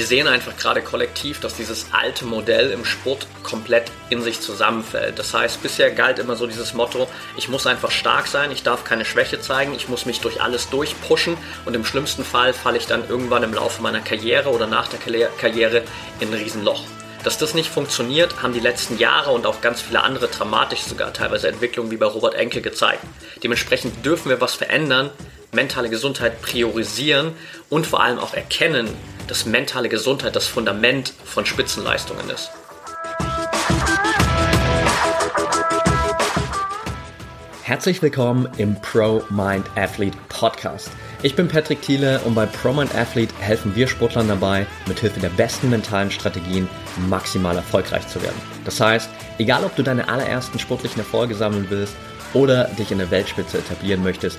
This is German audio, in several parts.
wir sehen einfach gerade kollektiv, dass dieses alte Modell im Sport komplett in sich zusammenfällt. Das heißt, bisher galt immer so dieses Motto, ich muss einfach stark sein, ich darf keine Schwäche zeigen, ich muss mich durch alles durchpushen und im schlimmsten Fall falle ich dann irgendwann im Laufe meiner Karriere oder nach der Karriere in ein Riesenloch. Dass das nicht funktioniert, haben die letzten Jahre und auch ganz viele andere dramatisch sogar teilweise Entwicklungen wie bei Robert Enke gezeigt. Dementsprechend dürfen wir was verändern, mentale Gesundheit priorisieren und vor allem auch erkennen, dass mentale Gesundheit das Fundament von Spitzenleistungen ist. Herzlich willkommen im Pro Mind Athlete Podcast. Ich bin Patrick Thiele und bei Pro Mind Athlete helfen wir Sportlern dabei, mithilfe der besten mentalen Strategien maximal erfolgreich zu werden. Das heißt, egal ob du deine allerersten sportlichen Erfolge sammeln willst oder dich in der Weltspitze etablieren möchtest,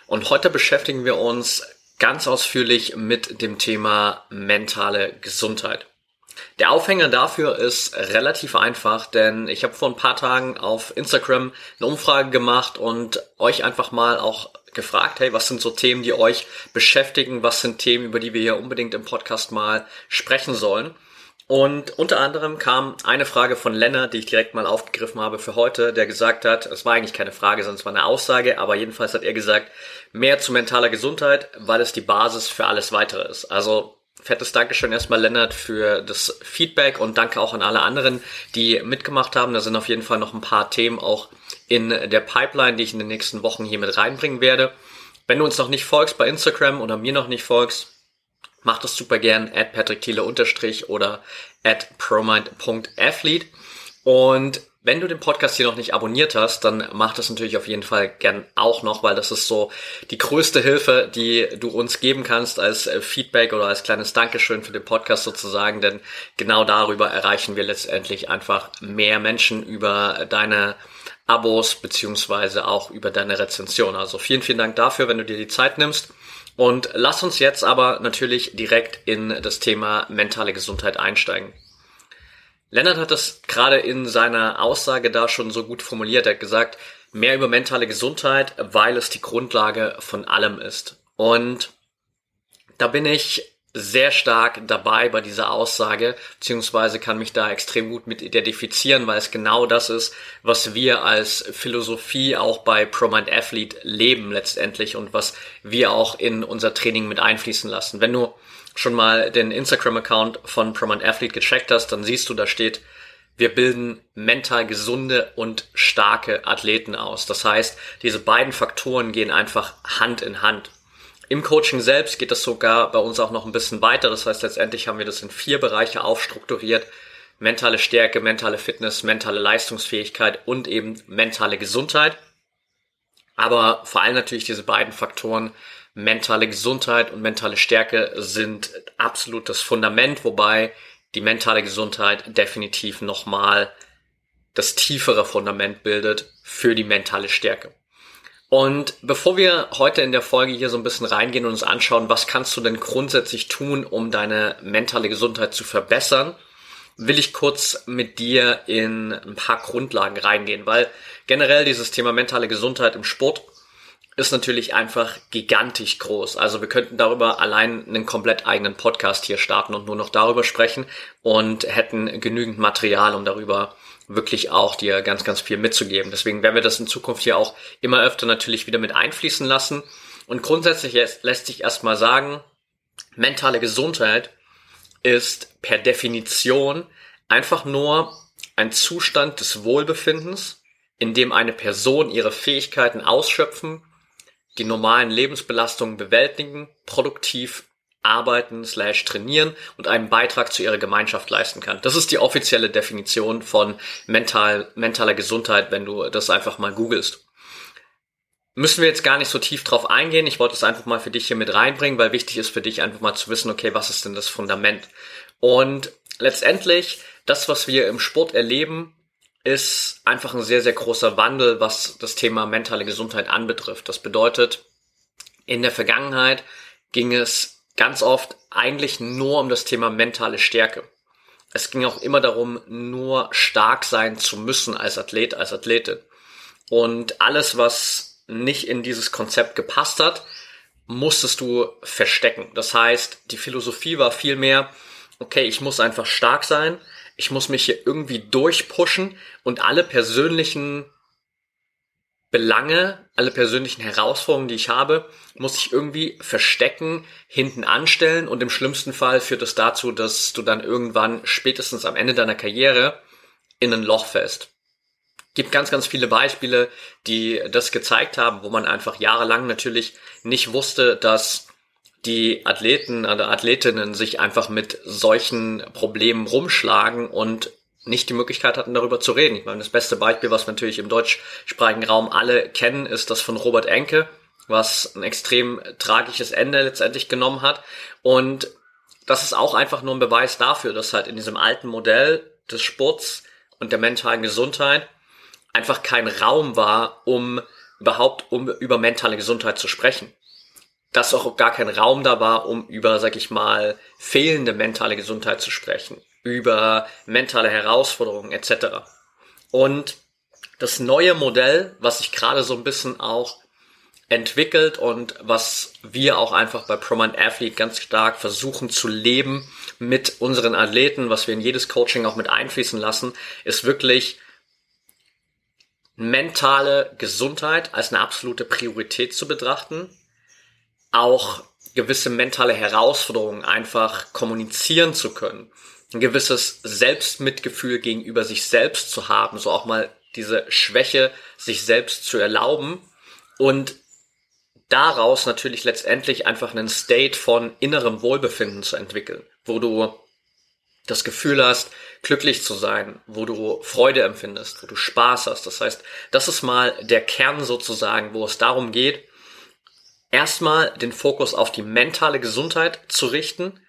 und heute beschäftigen wir uns ganz ausführlich mit dem Thema mentale Gesundheit. Der Aufhänger dafür ist relativ einfach, denn ich habe vor ein paar Tagen auf Instagram eine Umfrage gemacht und euch einfach mal auch gefragt, hey, was sind so Themen, die euch beschäftigen? Was sind Themen, über die wir hier unbedingt im Podcast mal sprechen sollen? Und unter anderem kam eine Frage von Lennart, die ich direkt mal aufgegriffen habe für heute, der gesagt hat, es war eigentlich keine Frage, sondern es war eine Aussage, aber jedenfalls hat er gesagt, mehr zu mentaler Gesundheit, weil es die Basis für alles weitere ist. Also fettes Dankeschön erstmal Lennart für das Feedback und danke auch an alle anderen, die mitgemacht haben. Da sind auf jeden Fall noch ein paar Themen auch in der Pipeline, die ich in den nächsten Wochen hier mit reinbringen werde. Wenn du uns noch nicht folgst bei Instagram oder mir noch nicht folgst, Mach das super gern at patrickthiele unterstrich oder at promind.athlete. Und wenn du den Podcast hier noch nicht abonniert hast, dann mach das natürlich auf jeden Fall gern auch noch, weil das ist so die größte Hilfe, die du uns geben kannst als Feedback oder als kleines Dankeschön für den Podcast sozusagen, denn genau darüber erreichen wir letztendlich einfach mehr Menschen über deine Abos beziehungsweise auch über deine Rezension. Also vielen, vielen Dank dafür, wenn du dir die Zeit nimmst. Und lass uns jetzt aber natürlich direkt in das Thema mentale Gesundheit einsteigen. Lennart hat das gerade in seiner Aussage da schon so gut formuliert. Er hat gesagt, mehr über mentale Gesundheit, weil es die Grundlage von allem ist. Und da bin ich sehr stark dabei bei dieser Aussage, beziehungsweise kann mich da extrem gut mit identifizieren, weil es genau das ist, was wir als Philosophie auch bei ProMind Athlete leben letztendlich und was wir auch in unser Training mit einfließen lassen. Wenn du schon mal den Instagram-Account von ProMind Athlete gecheckt hast, dann siehst du, da steht, wir bilden mental gesunde und starke Athleten aus. Das heißt, diese beiden Faktoren gehen einfach Hand in Hand. Im Coaching selbst geht das sogar bei uns auch noch ein bisschen weiter. Das heißt, letztendlich haben wir das in vier Bereiche aufstrukturiert. Mentale Stärke, mentale Fitness, mentale Leistungsfähigkeit und eben mentale Gesundheit. Aber vor allem natürlich diese beiden Faktoren, mentale Gesundheit und mentale Stärke sind absolut das Fundament, wobei die mentale Gesundheit definitiv nochmal das tiefere Fundament bildet für die mentale Stärke. Und bevor wir heute in der Folge hier so ein bisschen reingehen und uns anschauen, was kannst du denn grundsätzlich tun, um deine mentale Gesundheit zu verbessern, will ich kurz mit dir in ein paar Grundlagen reingehen, weil generell dieses Thema mentale Gesundheit im Sport ist natürlich einfach gigantisch groß. Also wir könnten darüber allein einen komplett eigenen Podcast hier starten und nur noch darüber sprechen und hätten genügend Material, um darüber wirklich auch dir ganz, ganz viel mitzugeben. Deswegen werden wir das in Zukunft hier auch immer öfter natürlich wieder mit einfließen lassen. Und grundsätzlich lässt sich erstmal sagen, mentale Gesundheit ist per Definition einfach nur ein Zustand des Wohlbefindens, in dem eine Person ihre Fähigkeiten ausschöpfen, die normalen Lebensbelastungen bewältigen, produktiv arbeiten slash trainieren und einen Beitrag zu ihrer Gemeinschaft leisten kann. Das ist die offizielle Definition von mental, mentaler Gesundheit, wenn du das einfach mal googelst. Müssen wir jetzt gar nicht so tief drauf eingehen. Ich wollte es einfach mal für dich hier mit reinbringen, weil wichtig ist für dich einfach mal zu wissen, okay, was ist denn das Fundament? Und letztendlich, das, was wir im Sport erleben, ist einfach ein sehr, sehr großer Wandel, was das Thema mentale Gesundheit anbetrifft. Das bedeutet, in der Vergangenheit ging es ganz oft eigentlich nur um das Thema mentale Stärke. Es ging auch immer darum, nur stark sein zu müssen als Athlet, als Athletin. Und alles, was nicht in dieses Konzept gepasst hat, musstest du verstecken. Das heißt, die Philosophie war vielmehr, okay, ich muss einfach stark sein, ich muss mich hier irgendwie durchpushen und alle persönlichen Belange, alle persönlichen Herausforderungen, die ich habe, muss ich irgendwie verstecken, hinten anstellen und im schlimmsten Fall führt es das dazu, dass du dann irgendwann spätestens am Ende deiner Karriere in ein Loch fällst. Gibt ganz, ganz viele Beispiele, die das gezeigt haben, wo man einfach jahrelang natürlich nicht wusste, dass die Athleten oder Athletinnen sich einfach mit solchen Problemen rumschlagen und nicht die Möglichkeit hatten, darüber zu reden. Ich meine, das beste Beispiel, was wir natürlich im deutschsprachigen Raum alle kennen, ist das von Robert Enke, was ein extrem tragisches Ende letztendlich genommen hat. Und das ist auch einfach nur ein Beweis dafür, dass halt in diesem alten Modell des Sports und der mentalen Gesundheit einfach kein Raum war, um überhaupt um über mentale Gesundheit zu sprechen dass auch gar kein Raum da war, um über, sag ich mal, fehlende mentale Gesundheit zu sprechen, über mentale Herausforderungen etc. Und das neue Modell, was sich gerade so ein bisschen auch entwickelt und was wir auch einfach bei ProMind Athlete ganz stark versuchen zu leben mit unseren Athleten, was wir in jedes Coaching auch mit einfließen lassen, ist wirklich mentale Gesundheit als eine absolute Priorität zu betrachten auch gewisse mentale Herausforderungen einfach kommunizieren zu können, ein gewisses Selbstmitgefühl gegenüber sich selbst zu haben, so auch mal diese Schwäche sich selbst zu erlauben und daraus natürlich letztendlich einfach einen State von innerem Wohlbefinden zu entwickeln, wo du das Gefühl hast, glücklich zu sein, wo du Freude empfindest, wo du Spaß hast. Das heißt, das ist mal der Kern sozusagen, wo es darum geht, erstmal den Fokus auf die mentale Gesundheit zu richten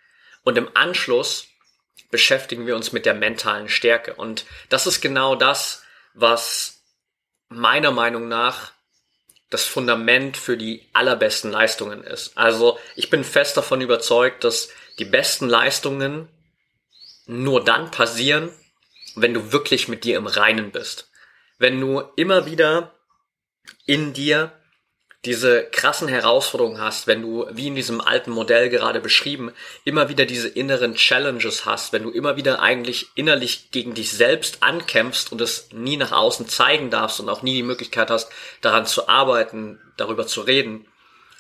und im Anschluss beschäftigen wir uns mit der mentalen Stärke. Und das ist genau das, was meiner Meinung nach das Fundament für die allerbesten Leistungen ist. Also ich bin fest davon überzeugt, dass die besten Leistungen nur dann passieren, wenn du wirklich mit dir im Reinen bist. Wenn du immer wieder in dir diese krassen Herausforderungen hast, wenn du, wie in diesem alten Modell gerade beschrieben, immer wieder diese inneren Challenges hast, wenn du immer wieder eigentlich innerlich gegen dich selbst ankämpfst und es nie nach außen zeigen darfst und auch nie die Möglichkeit hast, daran zu arbeiten, darüber zu reden,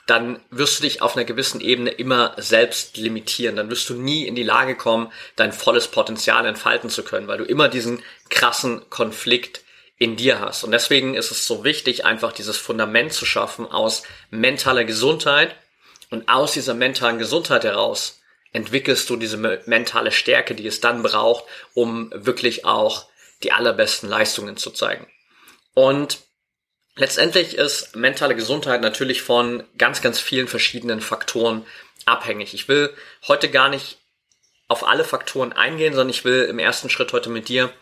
dann wirst du dich auf einer gewissen Ebene immer selbst limitieren. Dann wirst du nie in die Lage kommen, dein volles Potenzial entfalten zu können, weil du immer diesen krassen Konflikt in dir hast. Und deswegen ist es so wichtig, einfach dieses Fundament zu schaffen aus mentaler Gesundheit. Und aus dieser mentalen Gesundheit heraus entwickelst du diese mentale Stärke, die es dann braucht, um wirklich auch die allerbesten Leistungen zu zeigen. Und letztendlich ist mentale Gesundheit natürlich von ganz, ganz vielen verschiedenen Faktoren abhängig. Ich will heute gar nicht auf alle Faktoren eingehen, sondern ich will im ersten Schritt heute mit dir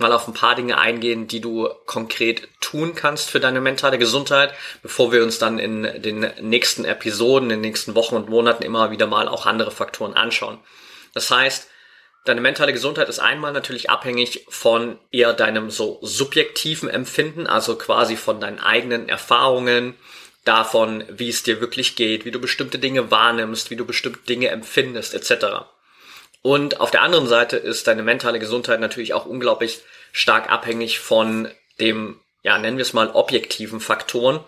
mal auf ein paar Dinge eingehen, die du konkret tun kannst für deine mentale Gesundheit, bevor wir uns dann in den nächsten Episoden, in den nächsten Wochen und Monaten immer wieder mal auch andere Faktoren anschauen. Das heißt, deine mentale Gesundheit ist einmal natürlich abhängig von eher deinem so subjektiven Empfinden, also quasi von deinen eigenen Erfahrungen, davon, wie es dir wirklich geht, wie du bestimmte Dinge wahrnimmst, wie du bestimmte Dinge empfindest, etc. Und auf der anderen Seite ist deine mentale Gesundheit natürlich auch unglaublich stark abhängig von dem, ja, nennen wir es mal, objektiven Faktoren.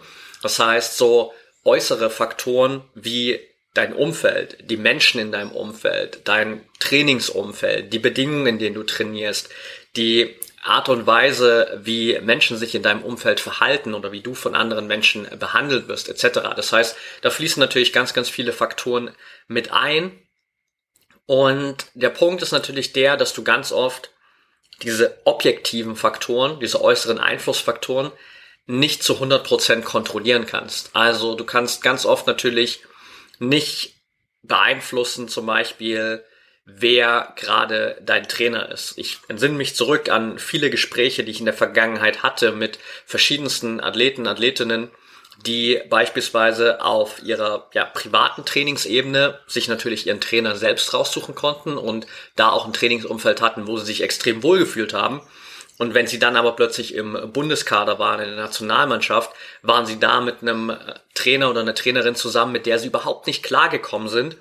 Das heißt, so äußere Faktoren wie dein Umfeld, die Menschen in deinem Umfeld, dein Trainingsumfeld, die Bedingungen, in denen du trainierst, die Art und Weise, wie Menschen sich in deinem Umfeld verhalten oder wie du von anderen Menschen behandelt wirst, etc. Das heißt, da fließen natürlich ganz, ganz viele Faktoren mit ein, und der Punkt ist natürlich der, dass du ganz oft diese objektiven Faktoren, diese äußeren Einflussfaktoren nicht zu 100% kontrollieren kannst. Also du kannst ganz oft natürlich nicht beeinflussen, zum Beispiel, wer gerade dein Trainer ist. Ich entsinne mich zurück an viele Gespräche, die ich in der Vergangenheit hatte mit verschiedensten Athleten, Athletinnen, die beispielsweise auf ihrer ja, privaten Trainingsebene sich natürlich ihren Trainer selbst raussuchen konnten und da auch ein Trainingsumfeld hatten, wo sie sich extrem wohlgefühlt haben. Und wenn sie dann aber plötzlich im Bundeskader waren, in der Nationalmannschaft, waren sie da mit einem Trainer oder einer Trainerin zusammen, mit der sie überhaupt nicht klargekommen sind.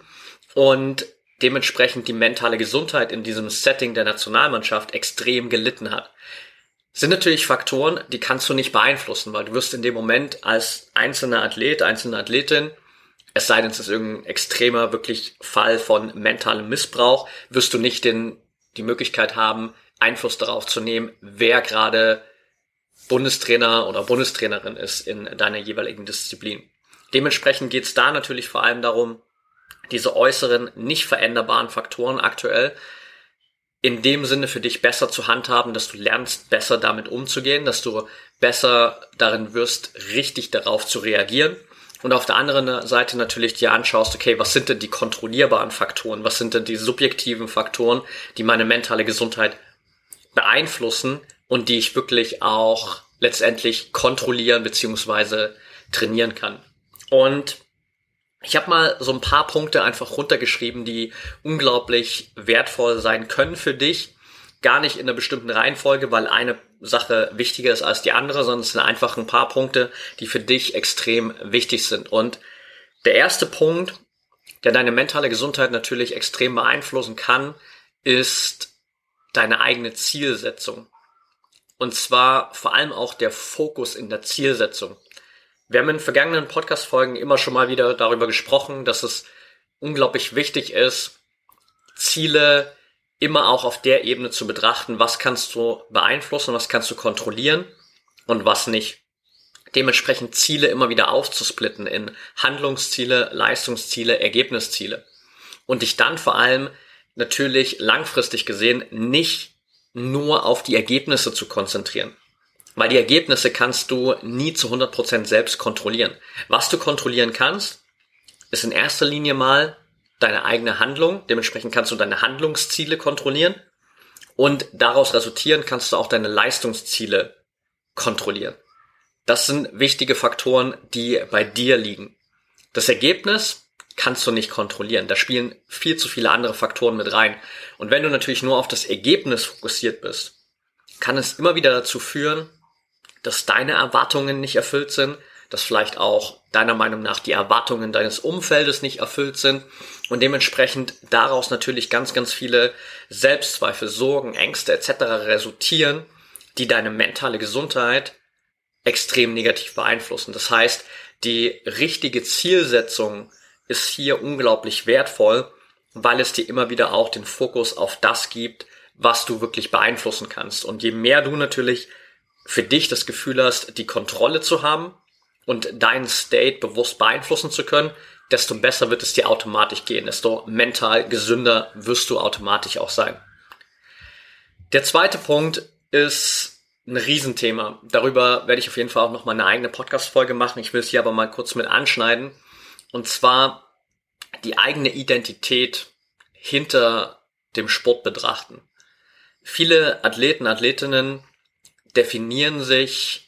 Und dementsprechend die mentale Gesundheit in diesem Setting der Nationalmannschaft extrem gelitten hat. Sind natürlich Faktoren, die kannst du nicht beeinflussen, weil du wirst in dem Moment als einzelner Athlet, einzelne Athletin, es sei denn, es ist irgendein extremer wirklich Fall von mentalem Missbrauch, wirst du nicht den, die Möglichkeit haben, Einfluss darauf zu nehmen, wer gerade Bundestrainer oder Bundestrainerin ist in deiner jeweiligen Disziplin. Dementsprechend geht es da natürlich vor allem darum, diese äußeren, nicht veränderbaren Faktoren aktuell in dem Sinne für dich besser zu handhaben, dass du lernst, besser damit umzugehen, dass du besser darin wirst, richtig darauf zu reagieren. Und auf der anderen Seite natürlich dir anschaust, okay, was sind denn die kontrollierbaren Faktoren? Was sind denn die subjektiven Faktoren, die meine mentale Gesundheit beeinflussen und die ich wirklich auch letztendlich kontrollieren beziehungsweise trainieren kann? Und ich habe mal so ein paar Punkte einfach runtergeschrieben, die unglaublich wertvoll sein können für dich. Gar nicht in einer bestimmten Reihenfolge, weil eine Sache wichtiger ist als die andere, sondern es sind einfach ein paar Punkte, die für dich extrem wichtig sind. Und der erste Punkt, der deine mentale Gesundheit natürlich extrem beeinflussen kann, ist deine eigene Zielsetzung. Und zwar vor allem auch der Fokus in der Zielsetzung. Wir haben in vergangenen Podcast-Folgen immer schon mal wieder darüber gesprochen, dass es unglaublich wichtig ist, Ziele immer auch auf der Ebene zu betrachten, was kannst du beeinflussen, was kannst du kontrollieren und was nicht. Dementsprechend Ziele immer wieder aufzusplitten in Handlungsziele, Leistungsziele, Ergebnisziele. Und dich dann vor allem natürlich langfristig gesehen nicht nur auf die Ergebnisse zu konzentrieren. Weil die Ergebnisse kannst du nie zu 100% selbst kontrollieren. Was du kontrollieren kannst, ist in erster Linie mal deine eigene Handlung. Dementsprechend kannst du deine Handlungsziele kontrollieren. Und daraus resultieren kannst du auch deine Leistungsziele kontrollieren. Das sind wichtige Faktoren, die bei dir liegen. Das Ergebnis kannst du nicht kontrollieren. Da spielen viel zu viele andere Faktoren mit rein. Und wenn du natürlich nur auf das Ergebnis fokussiert bist, kann es immer wieder dazu führen, dass deine Erwartungen nicht erfüllt sind, dass vielleicht auch deiner Meinung nach die Erwartungen deines Umfeldes nicht erfüllt sind und dementsprechend daraus natürlich ganz, ganz viele Selbstzweifel, Sorgen, Ängste etc. resultieren, die deine mentale Gesundheit extrem negativ beeinflussen. Das heißt, die richtige Zielsetzung ist hier unglaublich wertvoll, weil es dir immer wieder auch den Fokus auf das gibt, was du wirklich beeinflussen kannst. Und je mehr du natürlich für dich das Gefühl hast, die Kontrolle zu haben und deinen State bewusst beeinflussen zu können, desto besser wird es dir automatisch gehen, desto mental gesünder wirst du automatisch auch sein. Der zweite Punkt ist ein Riesenthema. Darüber werde ich auf jeden Fall auch noch mal eine eigene Podcast-Folge machen. Ich will es hier aber mal kurz mit anschneiden. Und zwar die eigene Identität hinter dem Sport betrachten. Viele Athleten, Athletinnen definieren sich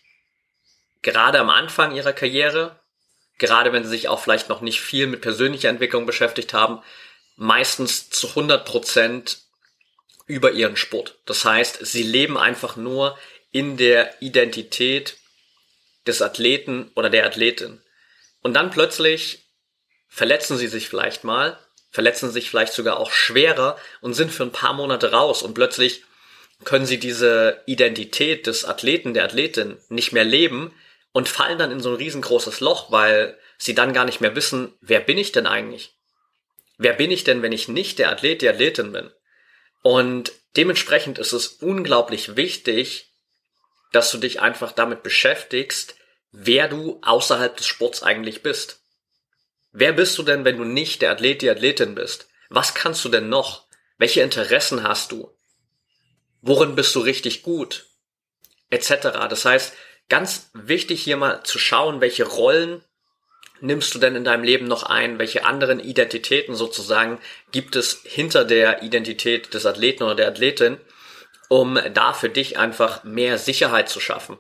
gerade am Anfang ihrer Karriere, gerade wenn sie sich auch vielleicht noch nicht viel mit persönlicher Entwicklung beschäftigt haben, meistens zu 100 Prozent über ihren Sport. Das heißt, sie leben einfach nur in der Identität des Athleten oder der Athletin. Und dann plötzlich verletzen sie sich vielleicht mal, verletzen sich vielleicht sogar auch schwerer und sind für ein paar Monate raus und plötzlich können sie diese Identität des Athleten, der Athletin nicht mehr leben und fallen dann in so ein riesengroßes Loch, weil sie dann gar nicht mehr wissen, wer bin ich denn eigentlich? Wer bin ich denn, wenn ich nicht der Athlet, die Athletin bin? Und dementsprechend ist es unglaublich wichtig, dass du dich einfach damit beschäftigst, wer du außerhalb des Sports eigentlich bist. Wer bist du denn, wenn du nicht der Athlet, die Athletin bist? Was kannst du denn noch? Welche Interessen hast du? Worin bist du richtig gut, etc. Das heißt, ganz wichtig hier mal zu schauen, welche Rollen nimmst du denn in deinem Leben noch ein? Welche anderen Identitäten sozusagen gibt es hinter der Identität des Athleten oder der Athletin, um da für dich einfach mehr Sicherheit zu schaffen?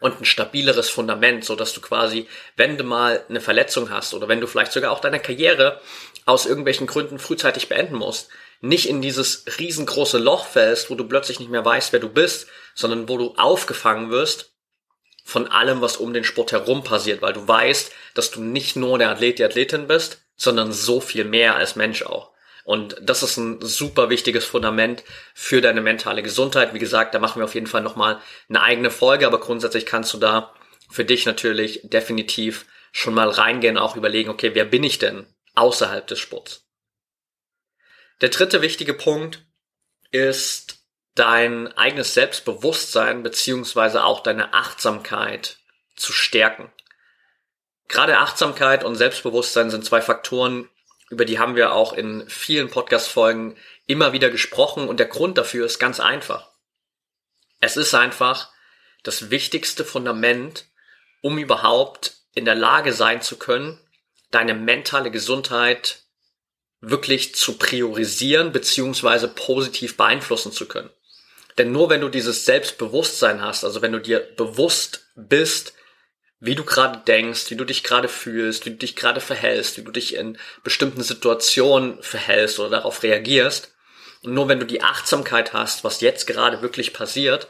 Und ein stabileres Fundament, so dass du quasi, wenn du mal eine Verletzung hast oder wenn du vielleicht sogar auch deine Karriere aus irgendwelchen Gründen frühzeitig beenden musst, nicht in dieses riesengroße Loch fällst, wo du plötzlich nicht mehr weißt, wer du bist, sondern wo du aufgefangen wirst von allem, was um den Sport herum passiert, weil du weißt, dass du nicht nur der Athlet, die Athletin bist, sondern so viel mehr als Mensch auch. Und das ist ein super wichtiges Fundament für deine mentale Gesundheit. Wie gesagt, da machen wir auf jeden Fall nochmal eine eigene Folge, aber grundsätzlich kannst du da für dich natürlich definitiv schon mal reingehen, auch überlegen, okay, wer bin ich denn außerhalb des Sports? Der dritte wichtige Punkt ist dein eigenes Selbstbewusstsein beziehungsweise auch deine Achtsamkeit zu stärken. Gerade Achtsamkeit und Selbstbewusstsein sind zwei Faktoren, über die haben wir auch in vielen Podcast-Folgen immer wieder gesprochen und der Grund dafür ist ganz einfach. Es ist einfach das wichtigste Fundament, um überhaupt in der Lage sein zu können, deine mentale Gesundheit wirklich zu priorisieren beziehungsweise positiv beeinflussen zu können. Denn nur wenn du dieses Selbstbewusstsein hast, also wenn du dir bewusst bist, wie du gerade denkst, wie du dich gerade fühlst, wie du dich gerade verhältst, wie du dich in bestimmten Situationen verhältst oder darauf reagierst, und nur wenn du die Achtsamkeit hast, was jetzt gerade wirklich passiert,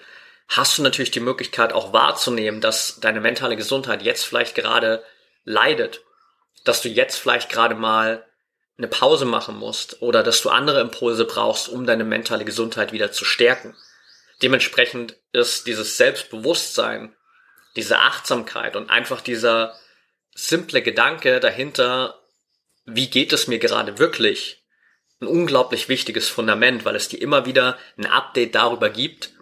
hast du natürlich die Möglichkeit auch wahrzunehmen, dass deine mentale Gesundheit jetzt vielleicht gerade leidet, dass du jetzt vielleicht gerade mal eine Pause machen musst oder dass du andere Impulse brauchst, um deine mentale Gesundheit wieder zu stärken. Dementsprechend ist dieses Selbstbewusstsein, diese Achtsamkeit und einfach dieser simple Gedanke dahinter, wie geht es mir gerade wirklich, ein unglaublich wichtiges Fundament, weil es dir immer wieder ein Update darüber gibt,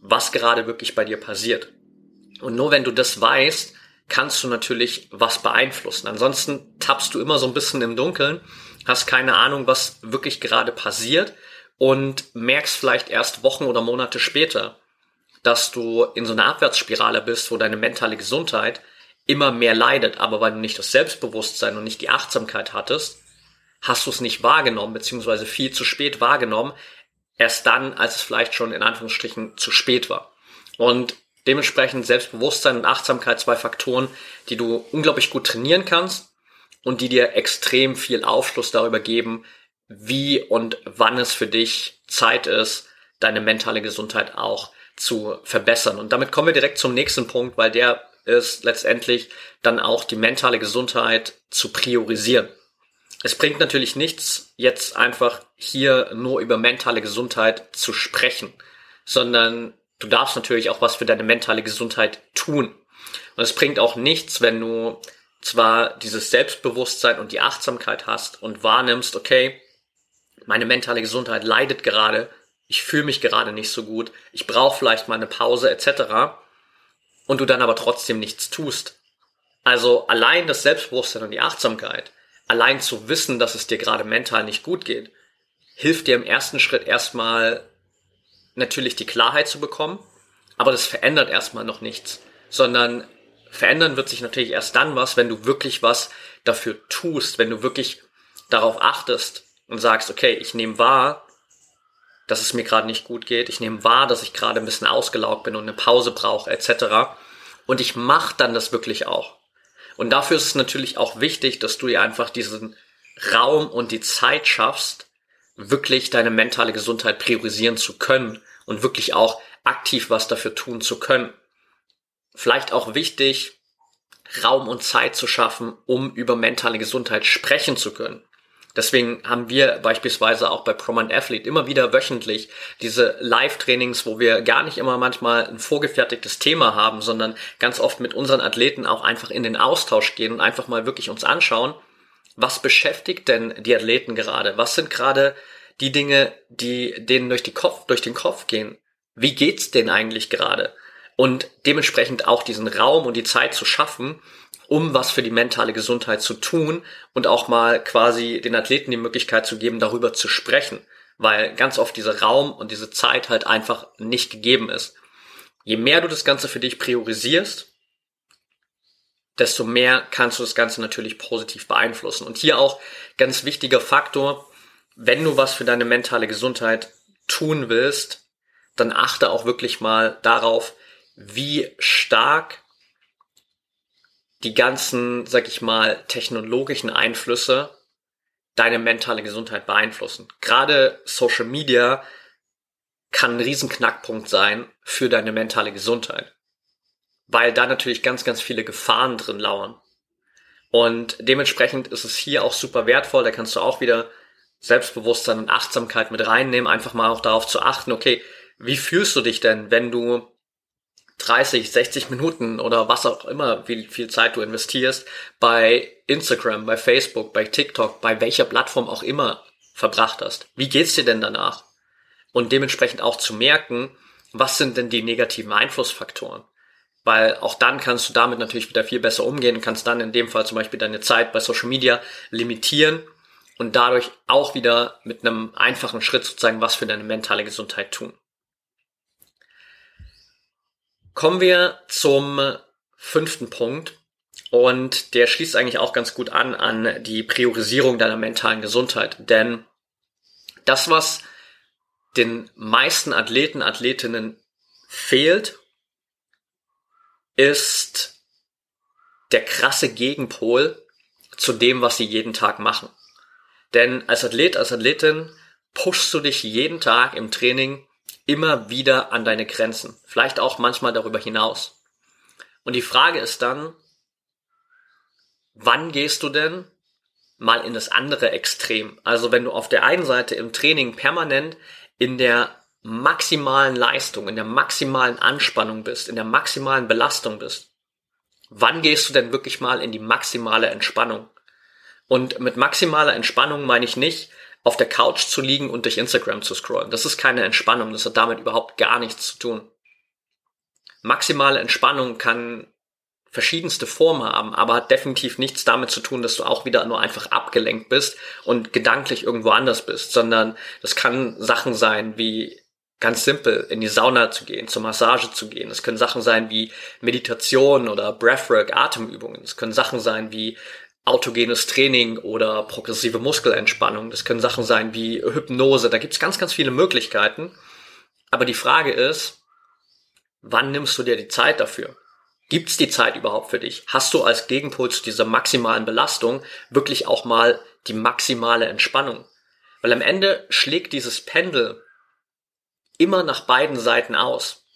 was gerade wirklich bei dir passiert. Und nur wenn du das weißt, kannst du natürlich was beeinflussen. Ansonsten tappst du immer so ein bisschen im Dunkeln, hast keine Ahnung, was wirklich gerade passiert und merkst vielleicht erst Wochen oder Monate später, dass du in so einer Abwärtsspirale bist, wo deine mentale Gesundheit immer mehr leidet, aber weil du nicht das Selbstbewusstsein und nicht die Achtsamkeit hattest, hast du es nicht wahrgenommen, beziehungsweise viel zu spät wahrgenommen, erst dann, als es vielleicht schon in Anführungsstrichen zu spät war. Und dementsprechend Selbstbewusstsein und Achtsamkeit zwei Faktoren, die du unglaublich gut trainieren kannst und die dir extrem viel Aufschluss darüber geben, wie und wann es für dich Zeit ist, deine mentale Gesundheit auch zu verbessern. Und damit kommen wir direkt zum nächsten Punkt, weil der ist letztendlich dann auch die mentale Gesundheit zu priorisieren. Es bringt natürlich nichts, jetzt einfach hier nur über mentale Gesundheit zu sprechen, sondern du darfst natürlich auch was für deine mentale Gesundheit tun. Und es bringt auch nichts, wenn du zwar dieses Selbstbewusstsein und die Achtsamkeit hast und wahrnimmst, okay, meine mentale Gesundheit leidet gerade, ich fühle mich gerade nicht so gut, ich brauche vielleicht mal eine Pause etc. Und du dann aber trotzdem nichts tust. Also allein das Selbstbewusstsein und die Achtsamkeit, allein zu wissen, dass es dir gerade mental nicht gut geht, hilft dir im ersten Schritt erstmal natürlich die Klarheit zu bekommen, aber das verändert erstmal noch nichts, sondern verändern wird sich natürlich erst dann was, wenn du wirklich was dafür tust, wenn du wirklich darauf achtest und sagst, okay, ich nehme wahr, dass es mir gerade nicht gut geht. Ich nehme wahr, dass ich gerade ein bisschen ausgelaugt bin und eine Pause brauche, etc. Und ich mache dann das wirklich auch. Und dafür ist es natürlich auch wichtig, dass du dir einfach diesen Raum und die Zeit schaffst, wirklich deine mentale Gesundheit priorisieren zu können und wirklich auch aktiv was dafür tun zu können. Vielleicht auch wichtig, Raum und Zeit zu schaffen, um über mentale Gesundheit sprechen zu können. Deswegen haben wir beispielsweise auch bei Prominent Athlete immer wieder wöchentlich diese Live-Trainings, wo wir gar nicht immer manchmal ein vorgefertigtes Thema haben, sondern ganz oft mit unseren Athleten auch einfach in den Austausch gehen und einfach mal wirklich uns anschauen, was beschäftigt denn die Athleten gerade? Was sind gerade die Dinge, die denen durch, die Kopf, durch den Kopf gehen? Wie geht's denen eigentlich gerade? Und dementsprechend auch diesen Raum und die Zeit zu schaffen, um was für die mentale Gesundheit zu tun und auch mal quasi den Athleten die Möglichkeit zu geben, darüber zu sprechen, weil ganz oft dieser Raum und diese Zeit halt einfach nicht gegeben ist. Je mehr du das Ganze für dich priorisierst, desto mehr kannst du das Ganze natürlich positiv beeinflussen. Und hier auch ganz wichtiger Faktor, wenn du was für deine mentale Gesundheit tun willst, dann achte auch wirklich mal darauf, wie stark die ganzen, sag ich mal, technologischen Einflüsse deine mentale Gesundheit beeinflussen. Gerade Social Media kann ein riesen Knackpunkt sein für deine mentale Gesundheit. Weil da natürlich ganz, ganz viele Gefahren drin lauern. Und dementsprechend ist es hier auch super wertvoll, da kannst du auch wieder Selbstbewusstsein und Achtsamkeit mit reinnehmen, einfach mal auch darauf zu achten, okay, wie fühlst du dich denn, wenn du 30, 60 Minuten oder was auch immer, wie viel Zeit du investierst, bei Instagram, bei Facebook, bei TikTok, bei welcher Plattform auch immer verbracht hast. Wie geht's dir denn danach? Und dementsprechend auch zu merken, was sind denn die negativen Einflussfaktoren? Weil auch dann kannst du damit natürlich wieder viel besser umgehen und kannst dann in dem Fall zum Beispiel deine Zeit bei Social Media limitieren und dadurch auch wieder mit einem einfachen Schritt sozusagen was für deine mentale Gesundheit tun. Kommen wir zum fünften Punkt. Und der schließt eigentlich auch ganz gut an an die Priorisierung deiner mentalen Gesundheit. Denn das, was den meisten Athleten, Athletinnen fehlt, ist der krasse Gegenpol zu dem, was sie jeden Tag machen. Denn als Athlet, als Athletin pushst du dich jeden Tag im Training immer wieder an deine Grenzen. Vielleicht auch manchmal darüber hinaus. Und die Frage ist dann, wann gehst du denn mal in das andere Extrem? Also wenn du auf der einen Seite im Training permanent in der maximalen Leistung, in der maximalen Anspannung bist, in der maximalen Belastung bist, wann gehst du denn wirklich mal in die maximale Entspannung? Und mit maximaler Entspannung meine ich nicht, auf der Couch zu liegen und durch Instagram zu scrollen. Das ist keine Entspannung, das hat damit überhaupt gar nichts zu tun. Maximale Entspannung kann verschiedenste Formen haben, aber hat definitiv nichts damit zu tun, dass du auch wieder nur einfach abgelenkt bist und gedanklich irgendwo anders bist, sondern das kann Sachen sein wie ganz simpel in die Sauna zu gehen, zur Massage zu gehen. Es können Sachen sein wie Meditation oder Breathwork, Atemübungen. Es können Sachen sein wie autogenes Training oder progressive Muskelentspannung. Das können Sachen sein wie Hypnose. Da gibt's ganz, ganz viele Möglichkeiten. Aber die Frage ist, wann nimmst du dir die Zeit dafür? Gibt's die Zeit überhaupt für dich? Hast du als Gegenpol zu dieser maximalen Belastung wirklich auch mal die maximale Entspannung? Weil am Ende schlägt dieses Pendel immer nach beiden Seiten aus.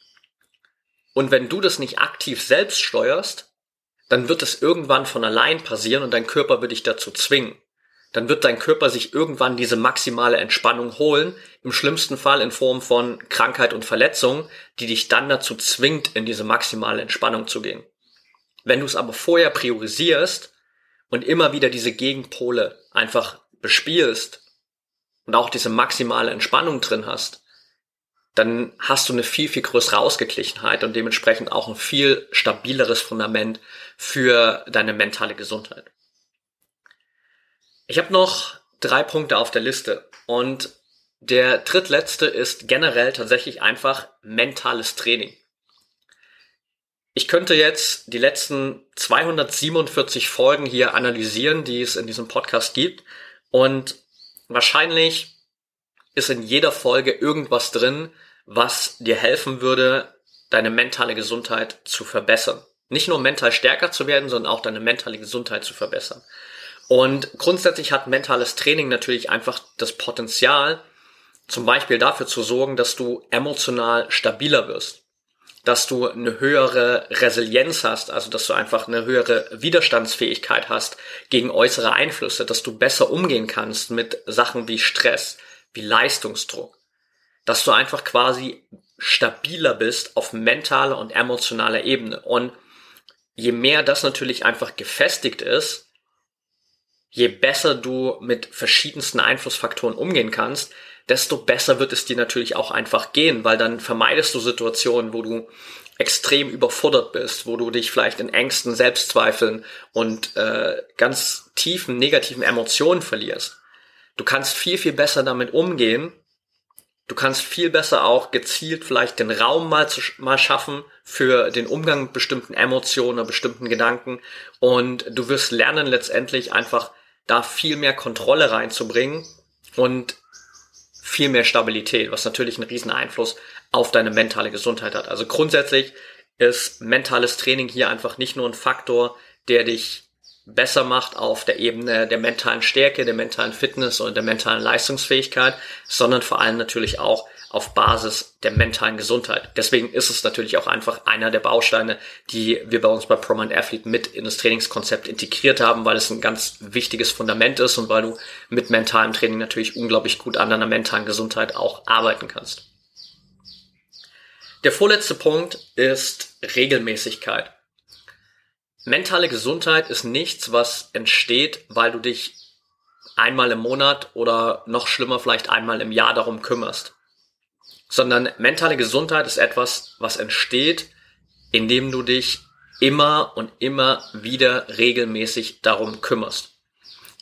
Und wenn du das nicht aktiv selbst steuerst, dann wird es irgendwann von allein passieren und dein Körper wird dich dazu zwingen. Dann wird dein Körper sich irgendwann diese maximale Entspannung holen, im schlimmsten Fall in Form von Krankheit und Verletzung, die dich dann dazu zwingt, in diese maximale Entspannung zu gehen. Wenn du es aber vorher priorisierst und immer wieder diese Gegenpole einfach bespielst und auch diese maximale Entspannung drin hast, dann hast du eine viel, viel größere Ausgeglichenheit und dementsprechend auch ein viel stabileres Fundament für deine mentale Gesundheit. Ich habe noch drei Punkte auf der Liste und der drittletzte ist generell tatsächlich einfach mentales Training. Ich könnte jetzt die letzten 247 Folgen hier analysieren, die es in diesem Podcast gibt und wahrscheinlich ist in jeder Folge irgendwas drin, was dir helfen würde, deine mentale Gesundheit zu verbessern. Nicht nur mental stärker zu werden, sondern auch deine mentale Gesundheit zu verbessern. Und grundsätzlich hat mentales Training natürlich einfach das Potenzial, zum Beispiel dafür zu sorgen, dass du emotional stabiler wirst, dass du eine höhere Resilienz hast, also dass du einfach eine höhere Widerstandsfähigkeit hast gegen äußere Einflüsse, dass du besser umgehen kannst mit Sachen wie Stress, wie Leistungsdruck, dass du einfach quasi stabiler bist auf mentaler und emotionaler Ebene. Und je mehr das natürlich einfach gefestigt ist, je besser du mit verschiedensten Einflussfaktoren umgehen kannst, desto besser wird es dir natürlich auch einfach gehen, weil dann vermeidest du Situationen, wo du extrem überfordert bist, wo du dich vielleicht in Ängsten, Selbstzweifeln und äh, ganz tiefen negativen Emotionen verlierst. Du kannst viel, viel besser damit umgehen, Du kannst viel besser auch gezielt vielleicht den Raum mal, zu, mal schaffen für den Umgang mit bestimmten Emotionen oder bestimmten Gedanken. Und du wirst lernen letztendlich einfach da viel mehr Kontrolle reinzubringen und viel mehr Stabilität, was natürlich einen riesen Einfluss auf deine mentale Gesundheit hat. Also grundsätzlich ist mentales Training hier einfach nicht nur ein Faktor, der dich besser macht auf der Ebene der mentalen Stärke, der mentalen Fitness und der mentalen Leistungsfähigkeit, sondern vor allem natürlich auch auf Basis der mentalen Gesundheit. Deswegen ist es natürlich auch einfach einer der Bausteine, die wir bei uns bei ProMind Athlete mit in das Trainingskonzept integriert haben, weil es ein ganz wichtiges Fundament ist und weil du mit mentalem Training natürlich unglaublich gut an deiner mentalen Gesundheit auch arbeiten kannst. Der vorletzte Punkt ist Regelmäßigkeit. Mentale Gesundheit ist nichts, was entsteht, weil du dich einmal im Monat oder noch schlimmer vielleicht einmal im Jahr darum kümmerst sondern mentale Gesundheit ist etwas, was entsteht, indem du dich immer und immer wieder regelmäßig darum kümmerst.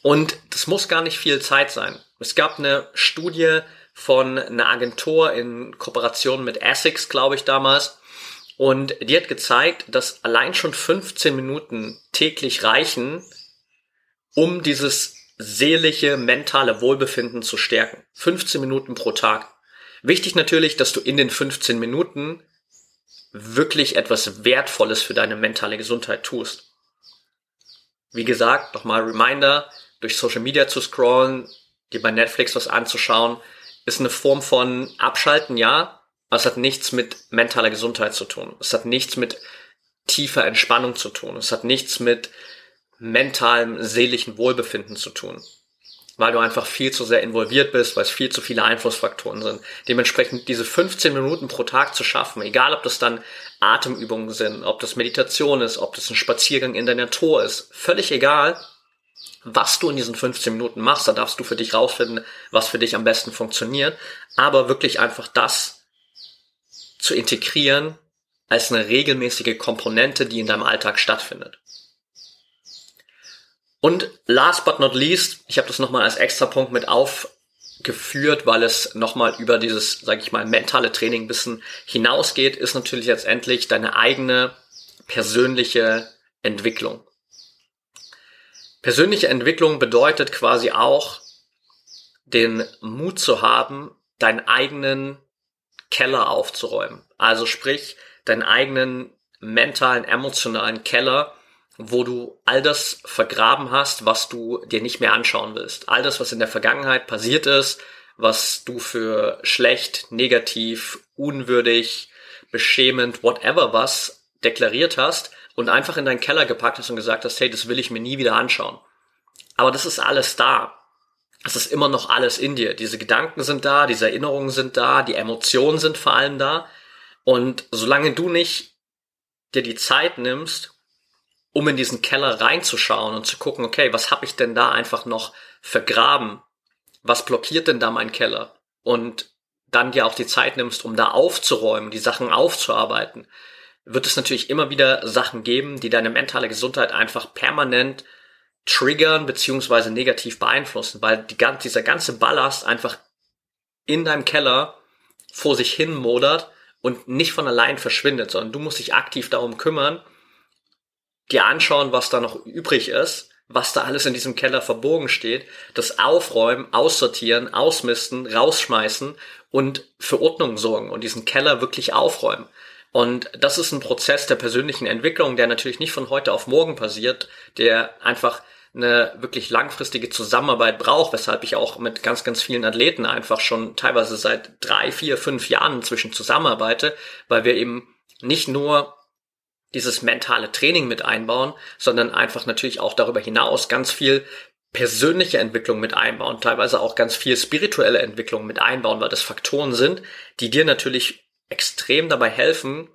Und das muss gar nicht viel Zeit sein. Es gab eine Studie von einer Agentur in Kooperation mit Essex, glaube ich damals, und die hat gezeigt, dass allein schon 15 Minuten täglich reichen, um dieses seelische, mentale Wohlbefinden zu stärken. 15 Minuten pro Tag. Wichtig natürlich, dass du in den 15 Minuten wirklich etwas Wertvolles für deine mentale Gesundheit tust. Wie gesagt, nochmal Reminder, durch Social Media zu scrollen, dir bei Netflix was anzuschauen, ist eine Form von Abschalten, ja, aber es hat nichts mit mentaler Gesundheit zu tun. Es hat nichts mit tiefer Entspannung zu tun. Es hat nichts mit mentalem, seelischen Wohlbefinden zu tun weil du einfach viel zu sehr involviert bist, weil es viel zu viele Einflussfaktoren sind. Dementsprechend diese 15 Minuten pro Tag zu schaffen, egal ob das dann Atemübungen sind, ob das Meditation ist, ob das ein Spaziergang in der Natur ist, völlig egal, was du in diesen 15 Minuten machst, da darfst du für dich rausfinden, was für dich am besten funktioniert, aber wirklich einfach das zu integrieren als eine regelmäßige Komponente, die in deinem Alltag stattfindet. Und last but not least, ich habe das nochmal als extra Punkt mit aufgeführt, weil es nochmal über dieses, sage ich mal, mentale Training ein bisschen hinausgeht, ist natürlich letztendlich deine eigene persönliche Entwicklung. Persönliche Entwicklung bedeutet quasi auch, den Mut zu haben, deinen eigenen Keller aufzuräumen. Also sprich, deinen eigenen mentalen, emotionalen Keller wo du all das vergraben hast, was du dir nicht mehr anschauen willst. All das, was in der Vergangenheit passiert ist, was du für schlecht, negativ, unwürdig, beschämend, whatever was deklariert hast und einfach in deinen Keller gepackt hast und gesagt hast, hey, das will ich mir nie wieder anschauen. Aber das ist alles da. Es ist immer noch alles in dir. Diese Gedanken sind da, diese Erinnerungen sind da, die Emotionen sind vor allem da. Und solange du nicht dir die Zeit nimmst, um in diesen Keller reinzuschauen und zu gucken, okay, was habe ich denn da einfach noch vergraben? Was blockiert denn da mein Keller? Und dann dir auch die Zeit nimmst, um da aufzuräumen, die Sachen aufzuarbeiten, wird es natürlich immer wieder Sachen geben, die deine mentale Gesundheit einfach permanent triggern beziehungsweise negativ beeinflussen, weil die, dieser ganze Ballast einfach in deinem Keller vor sich hin modert und nicht von allein verschwindet, sondern du musst dich aktiv darum kümmern, dir anschauen, was da noch übrig ist, was da alles in diesem Keller verborgen steht, das aufräumen, aussortieren, ausmisten, rausschmeißen und für Ordnung sorgen und diesen Keller wirklich aufräumen. Und das ist ein Prozess der persönlichen Entwicklung, der natürlich nicht von heute auf morgen passiert, der einfach eine wirklich langfristige Zusammenarbeit braucht, weshalb ich auch mit ganz, ganz vielen Athleten einfach schon teilweise seit drei, vier, fünf Jahren inzwischen zusammenarbeite, weil wir eben nicht nur dieses mentale Training mit einbauen, sondern einfach natürlich auch darüber hinaus ganz viel persönliche Entwicklung mit einbauen, teilweise auch ganz viel spirituelle Entwicklung mit einbauen, weil das Faktoren sind, die dir natürlich extrem dabei helfen,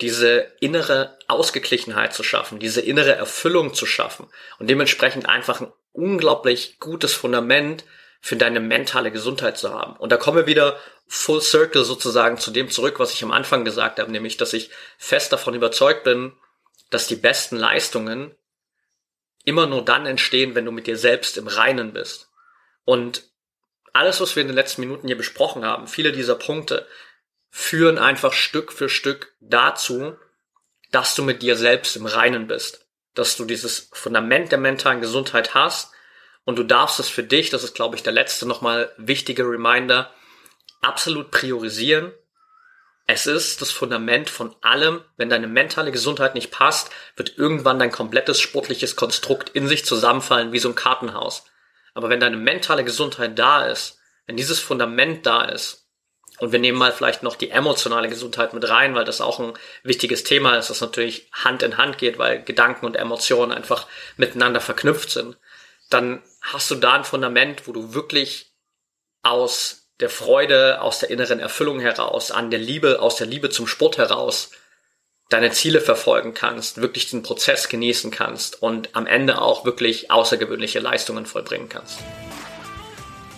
diese innere Ausgeglichenheit zu schaffen, diese innere Erfüllung zu schaffen und dementsprechend einfach ein unglaublich gutes Fundament für deine mentale Gesundheit zu haben. Und da kommen wir wieder full circle sozusagen zu dem zurück, was ich am Anfang gesagt habe, nämlich, dass ich fest davon überzeugt bin, dass die besten Leistungen immer nur dann entstehen, wenn du mit dir selbst im Reinen bist. Und alles, was wir in den letzten Minuten hier besprochen haben, viele dieser Punkte, führen einfach Stück für Stück dazu, dass du mit dir selbst im Reinen bist, dass du dieses Fundament der mentalen Gesundheit hast und du darfst es für dich, das ist glaube ich der letzte nochmal wichtige Reminder, absolut priorisieren. Es ist das Fundament von allem. Wenn deine mentale Gesundheit nicht passt, wird irgendwann dein komplettes sportliches Konstrukt in sich zusammenfallen wie so ein Kartenhaus. Aber wenn deine mentale Gesundheit da ist, wenn dieses Fundament da ist, und wir nehmen mal vielleicht noch die emotionale Gesundheit mit rein, weil das auch ein wichtiges Thema ist, das natürlich Hand in Hand geht, weil Gedanken und Emotionen einfach miteinander verknüpft sind. Dann hast du da ein Fundament, wo du wirklich aus der Freude, aus der inneren Erfüllung heraus, an der Liebe, aus der Liebe zum Sport heraus deine Ziele verfolgen kannst, wirklich den Prozess genießen kannst und am Ende auch wirklich außergewöhnliche Leistungen vollbringen kannst.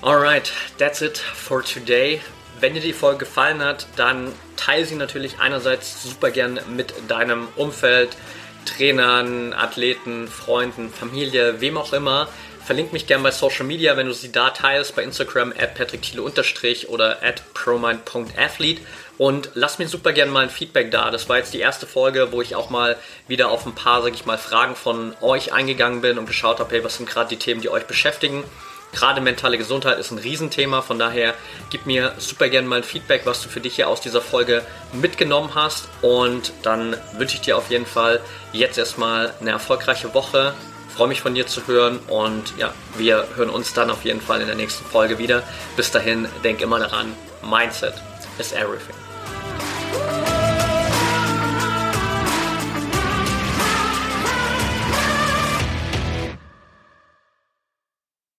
Alright, that's it for today. Wenn dir die Folge gefallen hat, dann teile sie natürlich einerseits super gern mit deinem Umfeld, Trainern, Athleten, Freunden, Familie, wem auch immer. Verlink mich gern bei Social Media, wenn du sie da teilst, bei Instagram at patrickthiele oder at promind.athlete und lass mir super gern mal ein Feedback da. Das war jetzt die erste Folge, wo ich auch mal wieder auf ein paar, sag ich mal, Fragen von euch eingegangen bin und geschaut habe, hey, was sind gerade die Themen, die euch beschäftigen. Gerade mentale Gesundheit ist ein Riesenthema, von daher gib mir super gerne mal ein Feedback, was du für dich hier aus dieser Folge mitgenommen hast. Und dann wünsche ich dir auf jeden Fall jetzt erstmal eine erfolgreiche Woche. freue mich von dir zu hören und ja, wir hören uns dann auf jeden Fall in der nächsten Folge wieder. Bis dahin, denk immer daran, Mindset is everything.